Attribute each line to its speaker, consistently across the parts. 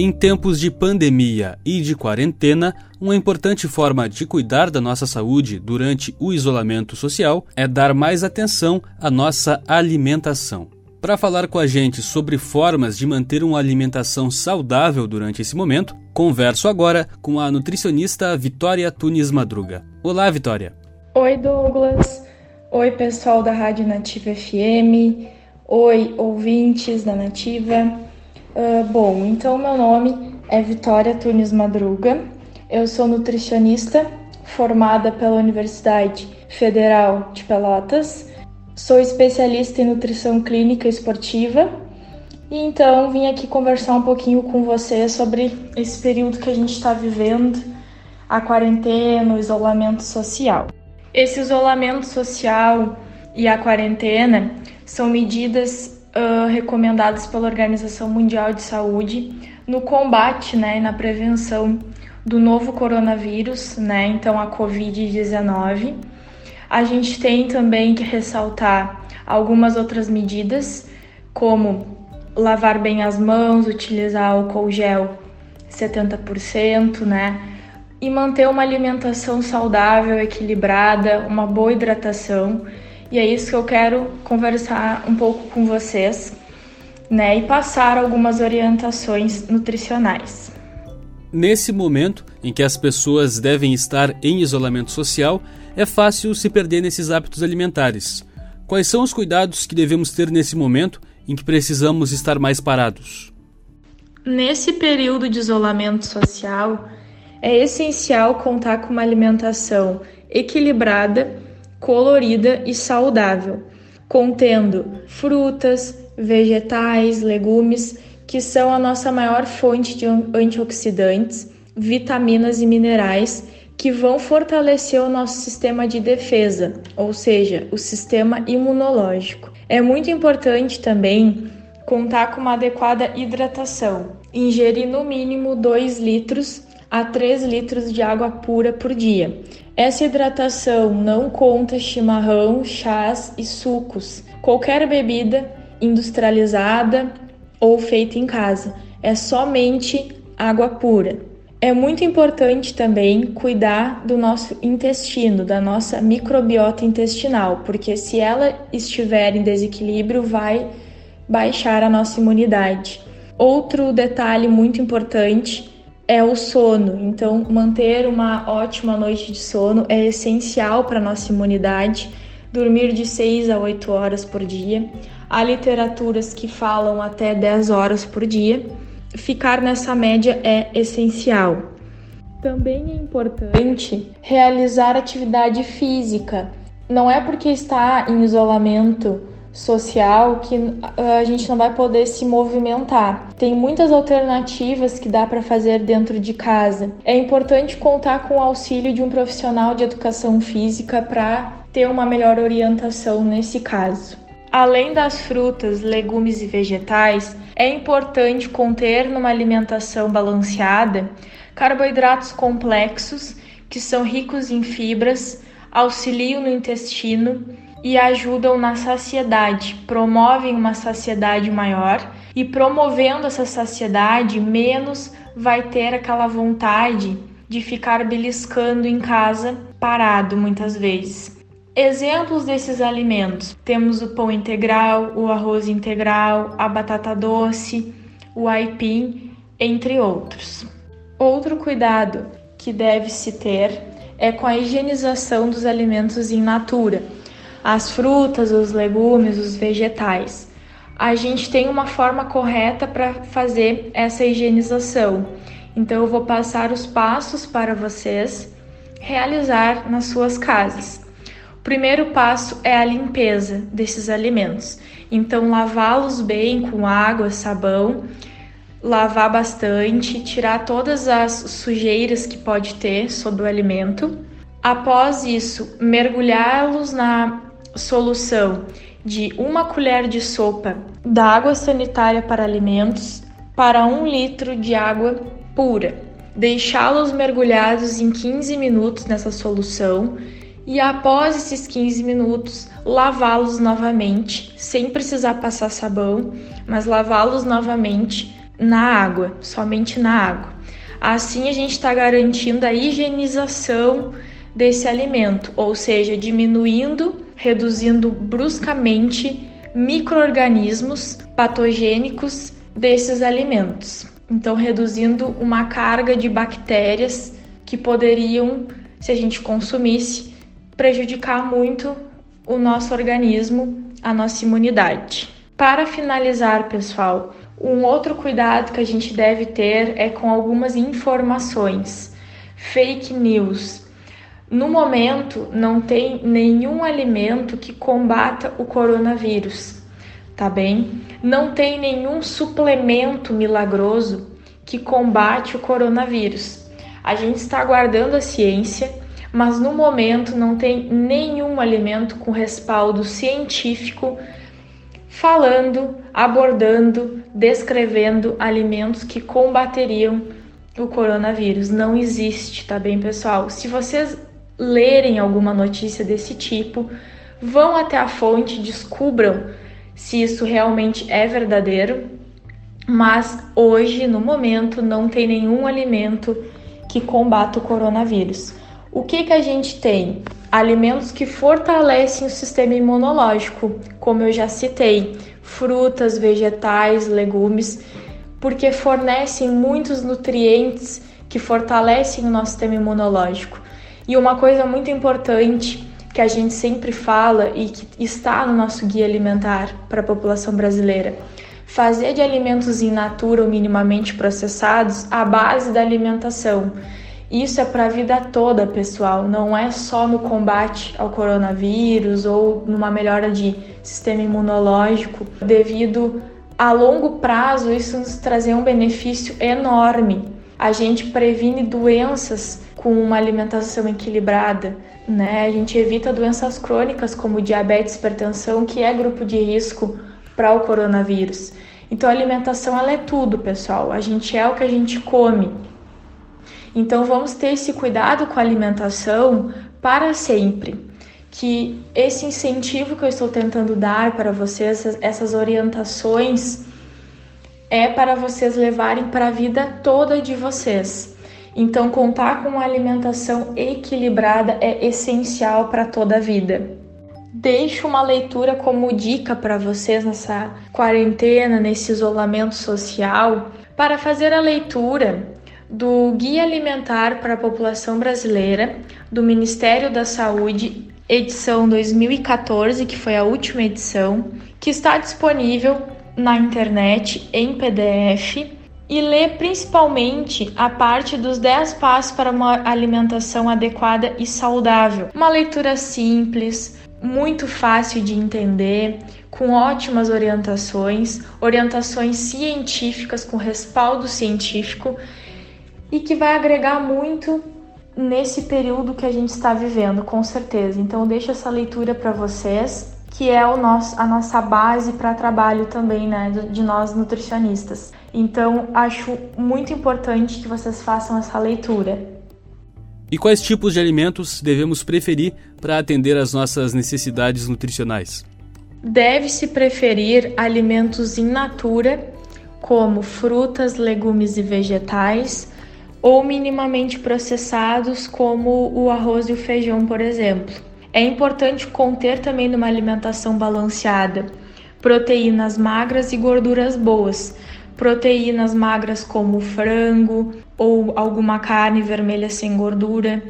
Speaker 1: Em tempos de pandemia e de quarentena, uma importante forma de cuidar da nossa saúde durante o isolamento social é dar mais atenção à nossa alimentação. Para falar com a gente sobre formas de manter uma alimentação saudável durante esse momento, converso agora com a nutricionista Vitória Tunes Madruga. Olá, Vitória.
Speaker 2: Oi, Douglas. Oi, pessoal da Rádio Nativa FM. Oi, ouvintes da Nativa. Uh, bom, então meu nome é Vitória Tunes Madruga, eu sou nutricionista formada pela Universidade Federal de Pelotas, sou especialista em nutrição clínica esportiva. E então vim aqui conversar um pouquinho com você sobre esse período que a gente está vivendo, a quarentena, o isolamento social. Esse isolamento social e a quarentena são medidas uh, recomendadas pela Organização Mundial de Saúde no combate né, e na prevenção do novo coronavírus, né, então a Covid-19. A gente tem também que ressaltar algumas outras medidas, como lavar bem as mãos, utilizar álcool gel 70%, né? E manter uma alimentação saudável, equilibrada, uma boa hidratação e é isso que eu quero conversar um pouco com vocês, né, e passar algumas orientações nutricionais.
Speaker 1: Nesse momento em que as pessoas devem estar em isolamento social, é fácil se perder nesses hábitos alimentares. Quais são os cuidados que devemos ter nesse momento em que precisamos estar mais parados?
Speaker 2: Nesse período de isolamento social, é essencial contar com uma alimentação equilibrada colorida e saudável, contendo frutas, vegetais, legumes, que são a nossa maior fonte de antioxidantes, vitaminas e minerais que vão fortalecer o nosso sistema de defesa, ou seja, o sistema imunológico. É muito importante também contar com uma adequada hidratação, ingerir no mínimo 2 litros a 3 litros de água pura por dia. Essa hidratação não conta chimarrão, chás e sucos, qualquer bebida industrializada ou feita em casa. É somente água pura. É muito importante também cuidar do nosso intestino, da nossa microbiota intestinal, porque se ela estiver em desequilíbrio, vai baixar a nossa imunidade. Outro detalhe muito importante é o sono. Então, manter uma ótima noite de sono é essencial para nossa imunidade. Dormir de 6 a 8 horas por dia. Há literaturas que falam até 10 horas por dia. Ficar nessa média é essencial. Também é importante realizar atividade física. Não é porque está em isolamento social que ah, a gente não vai poder se movimentar. Tem muitas alternativas que dá para fazer dentro de casa. É importante contar com o auxílio de um profissional de educação física para ter uma melhor orientação nesse caso. Além das frutas, legumes e vegetais, é importante conter numa alimentação balanceada carboidratos complexos que são ricos em fibras, auxiliam no intestino e ajudam na saciedade, promovem uma saciedade maior e promovendo essa saciedade, menos vai ter aquela vontade de ficar beliscando em casa parado muitas vezes. Exemplos desses alimentos: temos o pão integral, o arroz integral, a batata doce, o aipim, entre outros. Outro cuidado que deve se ter é com a higienização dos alimentos in natura as frutas, os legumes, os vegetais. A gente tem uma forma correta para fazer essa higienização. Então eu vou passar os passos para vocês realizar nas suas casas. O primeiro passo é a limpeza desses alimentos. Então lavá-los bem com água, sabão, lavar bastante, tirar todas as sujeiras que pode ter sobre o alimento. Após isso, mergulhá-los na solução de uma colher de sopa da água sanitária para alimentos para um litro de água pura. Deixá-los mergulhados em 15 minutos nessa solução e após esses 15 minutos lavá-los novamente, sem precisar passar sabão, mas lavá-los novamente na água, somente na água. Assim, a gente está garantindo a higienização desse alimento, ou seja, diminuindo, reduzindo bruscamente microorganismos patogênicos desses alimentos. Então, reduzindo uma carga de bactérias que poderiam, se a gente consumisse, prejudicar muito o nosso organismo, a nossa imunidade. Para finalizar, pessoal, um outro cuidado que a gente deve ter é com algumas informações. Fake news. No momento, não tem nenhum alimento que combata o coronavírus, tá bem? Não tem nenhum suplemento milagroso que combate o coronavírus. A gente está aguardando a ciência, mas no momento não tem nenhum alimento com respaldo científico falando, abordando, descrevendo alimentos que combateriam o coronavírus. Não existe, tá bem, pessoal? Se vocês lerem alguma notícia desse tipo, vão até a fonte, descubram se isso realmente é verdadeiro. Mas hoje, no momento, não tem nenhum alimento que combata o coronavírus. O que, que a gente tem? Alimentos que fortalecem o sistema imunológico, como eu já citei, frutas, vegetais, legumes, porque fornecem muitos nutrientes que fortalecem o nosso sistema imunológico. E uma coisa muito importante que a gente sempre fala e que está no nosso guia alimentar para a população brasileira, fazer de alimentos in natura ou minimamente processados a base da alimentação. Isso é para a vida toda, pessoal, não é só no combate ao coronavírus ou numa melhora de sistema imunológico, devido a longo prazo isso nos trazer um benefício enorme. A gente previne doenças com uma alimentação equilibrada, né? A gente evita doenças crônicas como diabetes, hipertensão, que é grupo de risco para o coronavírus. Então a alimentação ela é tudo, pessoal. A gente é o que a gente come. Então vamos ter esse cuidado com a alimentação para sempre. Que esse incentivo que eu estou tentando dar para vocês, essas orientações, é para vocês levarem para a vida toda de vocês. Então, contar com uma alimentação equilibrada é essencial para toda a vida. Deixo uma leitura como dica para vocês nessa quarentena, nesse isolamento social. Para fazer a leitura, do Guia Alimentar para a População Brasileira, do Ministério da Saúde, edição 2014, que foi a última edição, que está disponível na internet em PDF e lê principalmente a parte dos 10 passos para uma alimentação adequada e saudável. Uma leitura simples, muito fácil de entender, com ótimas orientações, orientações científicas com respaldo científico e que vai agregar muito nesse período que a gente está vivendo, com certeza. Então, eu deixo essa leitura para vocês, que é o nosso, a nossa base para trabalho também, né, de nós nutricionistas. Então, acho muito importante que vocês façam essa leitura.
Speaker 1: E quais tipos de alimentos devemos preferir para atender às nossas necessidades nutricionais?
Speaker 2: Deve-se preferir alimentos in natura, como frutas, legumes e vegetais, ou minimamente processados, como o arroz e o feijão, por exemplo. É importante conter também numa alimentação balanceada proteínas magras e gorduras boas. Proteínas magras como frango ou alguma carne vermelha sem gordura,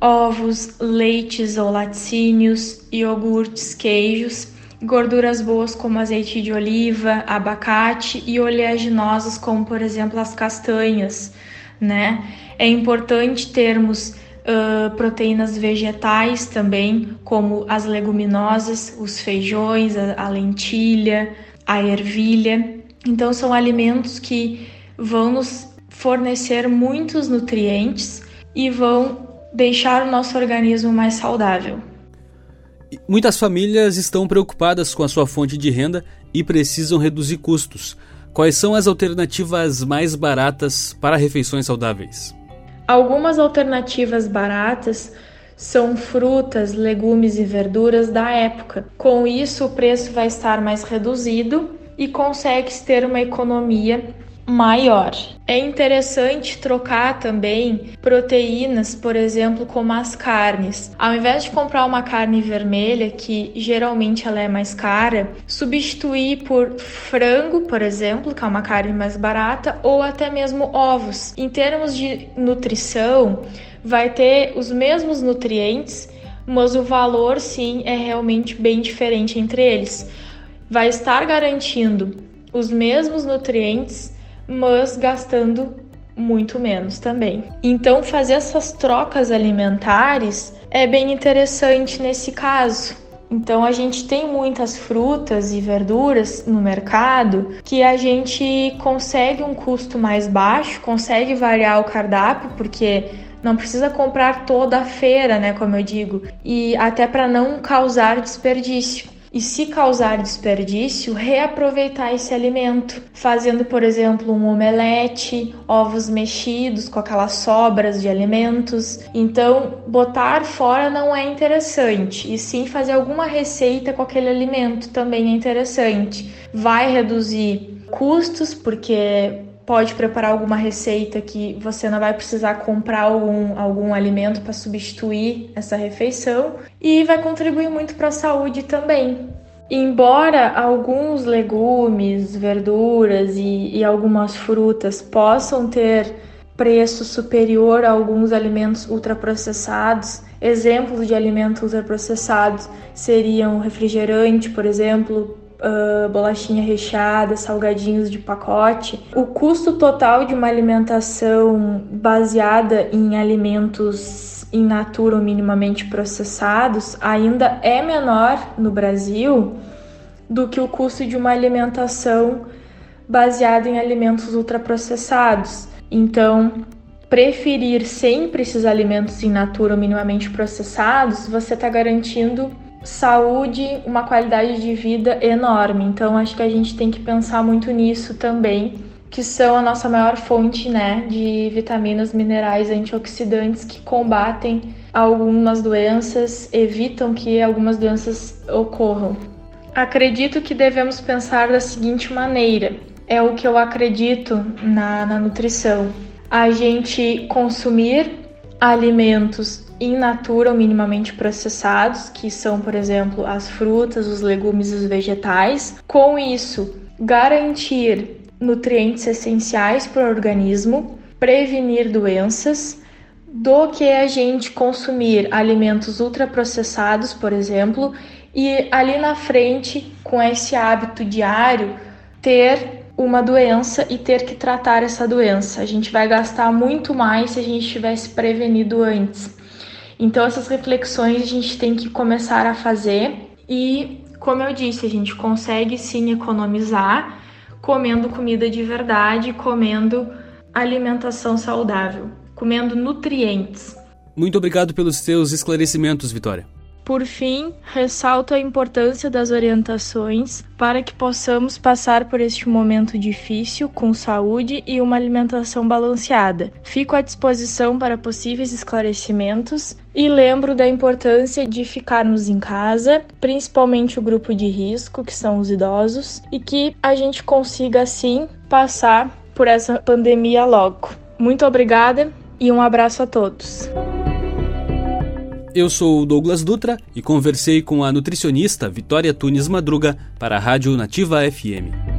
Speaker 2: ovos, leites ou laticínios, iogurtes, queijos, gorduras boas como azeite de oliva, abacate e oleaginosas como por exemplo as castanhas né? É importante termos uh, proteínas vegetais também, como as leguminosas, os feijões, a, a lentilha, a ervilha. Então, são alimentos que vão nos fornecer muitos nutrientes e vão deixar o nosso organismo mais saudável.
Speaker 1: Muitas famílias estão preocupadas com a sua fonte de renda e precisam reduzir custos. Quais são as alternativas mais baratas para refeições saudáveis?
Speaker 2: Algumas alternativas baratas são frutas, legumes e verduras da época. Com isso, o preço vai estar mais reduzido e consegue-se ter uma economia maior. É interessante trocar também proteínas, por exemplo, como as carnes. Ao invés de comprar uma carne vermelha, que geralmente ela é mais cara, substituir por frango, por exemplo, que é uma carne mais barata, ou até mesmo ovos. Em termos de nutrição, vai ter os mesmos nutrientes, mas o valor sim é realmente bem diferente entre eles. Vai estar garantindo os mesmos nutrientes mas gastando muito menos também. Então, fazer essas trocas alimentares é bem interessante nesse caso. Então, a gente tem muitas frutas e verduras no mercado que a gente consegue um custo mais baixo, consegue variar o cardápio, porque não precisa comprar toda a feira, né, como eu digo, e até para não causar desperdício e, se causar desperdício, reaproveitar esse alimento, fazendo, por exemplo, um omelete, ovos mexidos com aquelas sobras de alimentos. Então, botar fora não é interessante, e sim fazer alguma receita com aquele alimento também é interessante. Vai reduzir custos, porque pode preparar alguma receita que você não vai precisar comprar algum, algum alimento para substituir essa refeição e vai contribuir muito para a saúde também. Embora alguns legumes, verduras e, e algumas frutas possam ter preço superior a alguns alimentos ultraprocessados, exemplos de alimentos ultraprocessados seriam refrigerante, por exemplo, uh, bolachinha recheada, salgadinhos de pacote. O custo total de uma alimentação baseada em alimentos in natura ou minimamente processados ainda é menor no Brasil do que o custo de uma alimentação baseada em alimentos ultraprocessados. Então, preferir sempre esses alimentos in natura ou minimamente processados, você está garantindo saúde, uma qualidade de vida enorme. Então acho que a gente tem que pensar muito nisso também, que são a nossa maior fonte, né, de vitaminas, minerais, antioxidantes que combatem algumas doenças, evitam que algumas doenças ocorram. Acredito que devemos pensar da seguinte maneira: é o que eu acredito na, na nutrição. A gente consumir alimentos in natura ou minimamente processados, que são, por exemplo, as frutas, os legumes e os vegetais. Com isso, garantir nutrientes essenciais para o organismo, prevenir doenças, do que a gente consumir alimentos ultraprocessados, por exemplo, e ali na frente, com esse hábito diário, ter uma doença e ter que tratar essa doença. A gente vai gastar muito mais se a gente tivesse prevenido antes. Então, essas reflexões a gente tem que começar a fazer e, como eu disse, a gente consegue sim economizar comendo comida de verdade, comendo alimentação saudável, comendo nutrientes.
Speaker 1: Muito obrigado pelos seus esclarecimentos, Vitória.
Speaker 2: Por fim, ressalto a importância das orientações para que possamos passar por este momento difícil com saúde e uma alimentação balanceada. Fico à disposição para possíveis esclarecimentos e lembro da importância de ficarmos em casa, principalmente o grupo de risco, que são os idosos, e que a gente consiga assim passar por essa pandemia logo. Muito obrigada e um abraço a todos.
Speaker 1: Eu sou o Douglas Dutra e conversei com a nutricionista Vitória Tunes Madruga para a Rádio Nativa FM.